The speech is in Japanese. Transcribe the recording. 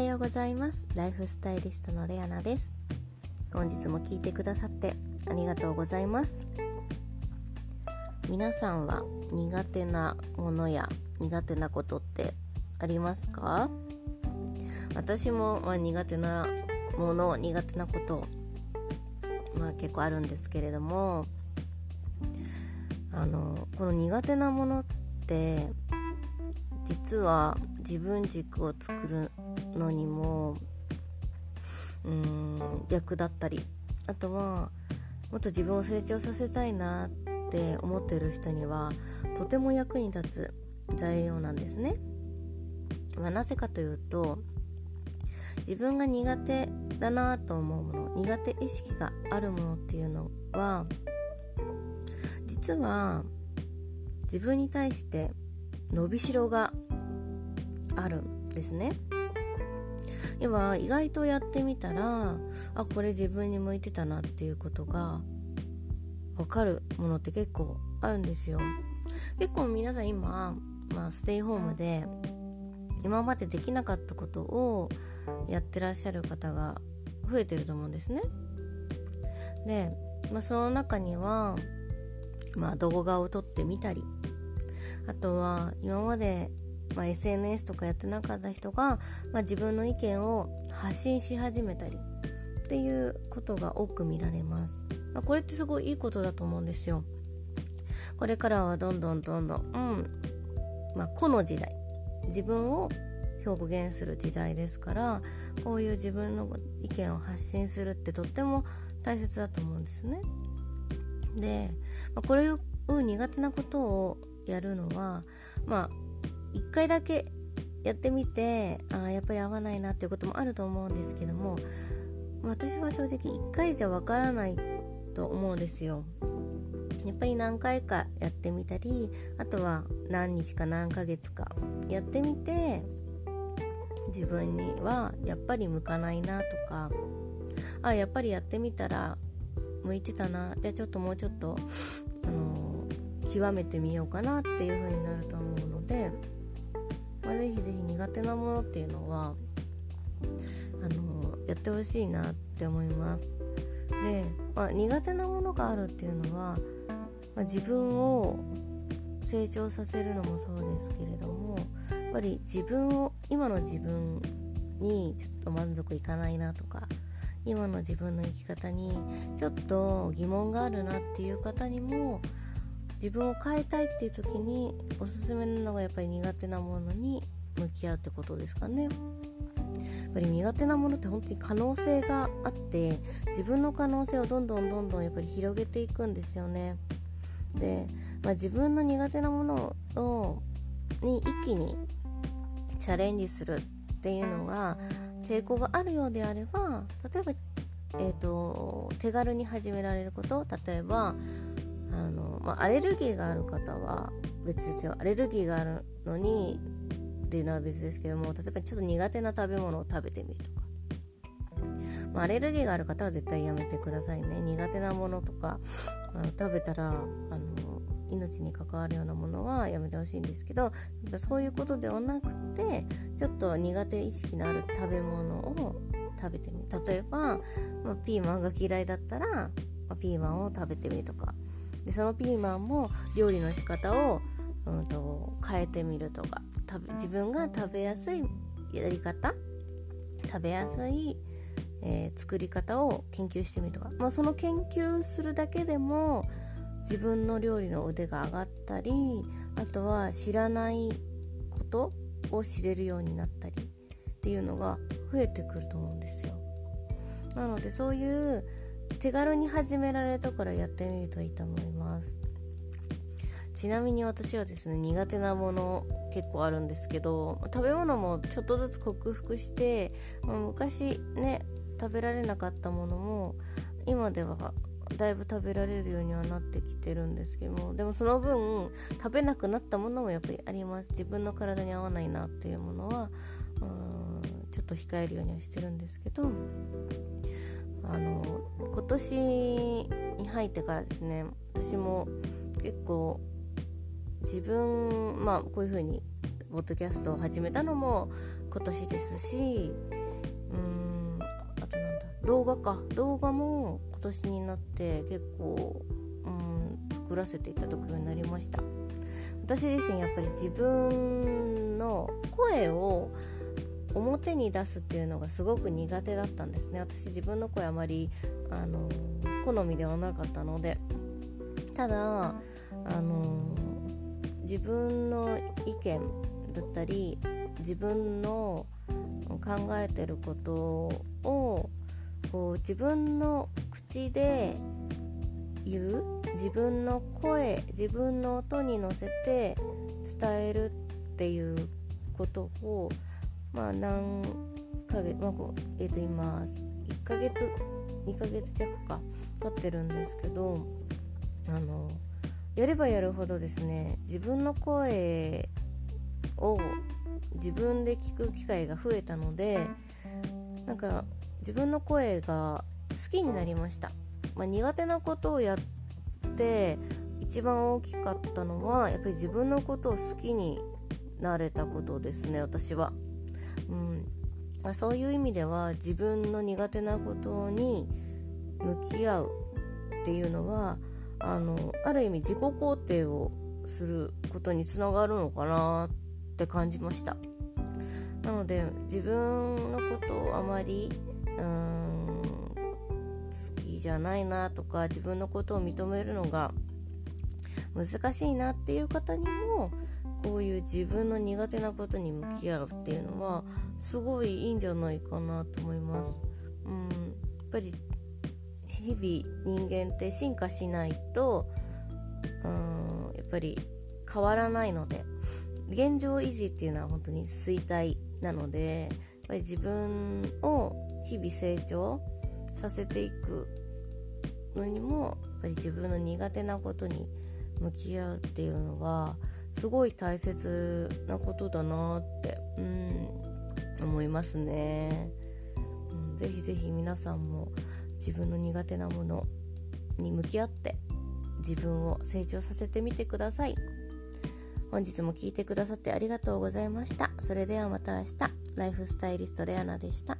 はようございます。ライフスタイリストのレアナです。本日も聞いてくださってありがとうございます。皆さんは苦手なものや苦手なことってありますか？私も、まあ、苦手なもの苦手なことまあ結構あるんですけれどもあのこの苦手なものって実は自分軸を作るのにもうん逆だったりあとはもっと自分を成長させたいなって思ってる人にはとても役に立つ材料なんですね。まあ、なぜかというと自分が苦手だなと思うもの苦手意識があるものっていうのは実は自分に対して伸びしろがあるんですね。要は意外とやってみたらあこれ自分に向いてたなっていうことが分かるものって結構あるんですよ。結構皆さん今、まあ、ステイホームで今までできなかったことをやってらっしゃる方が増えてると思うんですね。で、まあ、その中には、まあ、動画を撮ってみたりあとは今まで、まあ、SNS とかやってなかった人が、まあ、自分の意見を発信し始めたりっていうことが多く見られます、まあ、これってすごいいいことだと思うんですよこれからはどんどんどんどん、うんまあ、この時代自分を表現する時代ですからこういう自分の意見を発信するってとっても大切だと思うんですね。で、まあ、これを苦手なことをやるのはまあ1回だけやってみてあやっぱり合わないなっていうこともあると思うんですけども私は正直1回じゃわからないと思うんですよ。やっぱり何回かやってみたりあとは何日か何ヶ月かやってみて自分にはやっぱり向かないなとかあやっぱりやってみたら向いてたなじゃあちょっともうちょっと、あのー、極めてみようかなっていう風になると思うので、まあ、ぜひぜひ苦手なものっていうのはあの、やってほしいなって思います。で、まあ、苦手なものがあるっていうのは、まあ、自分を成長させるのもそうですけれどもやっぱり自分を今の自分にちょっと満足いかないなとか今の自分の生き方にちょっと疑問があるなっていう方にも自分を変えたいっていう時におすすめなのがやっぱり苦手なものに向き合うってことですかね。やっぱり苦手なものって本当に可能性があって自分の可能性をどんどんどんどんやっぱり広げていくんですよね。で、まあ、自分の苦手なものをに一気にチャレンジするっていうのが抵抗があるようであれば例えば、えーと、手軽に始められること例えばあの、まあ、アレルギーがある方は別ですよアレルギーがあるのにっていうのは別ですけども例えばちょっと苦手な食べ物を食べてみるとか、まあ、アレルギーがある方は絶対やめてくださいね。苦手なものとかあの食べたらあの命に関わるようなものはやめてほしいんですけどそういうことではなくてちょっと苦手意識のある食べ物を食べてみる。例えば、まあ、ピーマンが嫌いだったら、まあ、ピーマンを食べてみるとか。でそのピーマンも料理の仕方を、うんと、変えてみるとか。自分が食べやすいやり方。食べやすい、えー、作り方を研究してみるとか、まあ、その研究するだけでも自分の料理の腕が上がったりあとは知らないことを知れるようになったりっていうのが増えてくると思うんですよ。なのでそういう手軽に始められるところやってみるといいと思います。ちなみに私はですね苦手なもの結構あるんですけど食べ物もちょっとずつ克服して、昔ね食べられなかったものも今ではだいぶ食べられるようにはなってきてるんですけどもでもその分食べなくなったものもやっぱりあります。自分の体に合わないなっていうものはうんちょっと控えるようにはしてるんですけどあの今年に入ってからですね私も結構自分まあこういう風にポッドキャストを始めたのも今年ですしうんあとなんだ動画か。動画も今年になって結構うん作らせていただくようになりました。私自身やっぱり自分の声を表に出すっていうのがすごく苦手だったんですね。私自分の声あまりあの好みではなかったので。ただあの自分の意見だったり自分の考えてることをこう自分の口で言う自分の声自分の音に乗せて伝えるっていうことをまあ何ヶ月、まあこうえー、と今1ヶ月2ヶ月弱か経ってるんですけどあのやればやるほどですね自分の声を自分で聞く機会が増えたのでなんか自分の声が好きになりました、まあ、苦手なことをやって一番大きかったのはやっぱり自分のことを好きになれたことですね私は、うん、そういう意味では自分の苦手なことに向き合うっていうのはあのある意味自己肯定をすることにつながるのかなって感じましたなので自分のことをあまりうん好きじゃないなとか自分のことを認めるのが難しいなっていう方にもこういう自分の苦手なことに向き合うっていうのはすごいいいんじゃないかなと思います。うん、やっぱり日々人間って進化しないとうんやっぱり変わらないので現状維持っていうのは本当に衰退なのでやっぱり自分を日々成長させていくのにもやっぱり自分の苦手なことに向き合うっていうのはすごい大切なことだなってうん思いますね、うん、ぜひぜひ皆さんも自分の苦手なものに向き合って自分を成長させてみてください。本日も聴いてくださってありがとうございました。それではまた明日。ライフスタイリストレアナでした。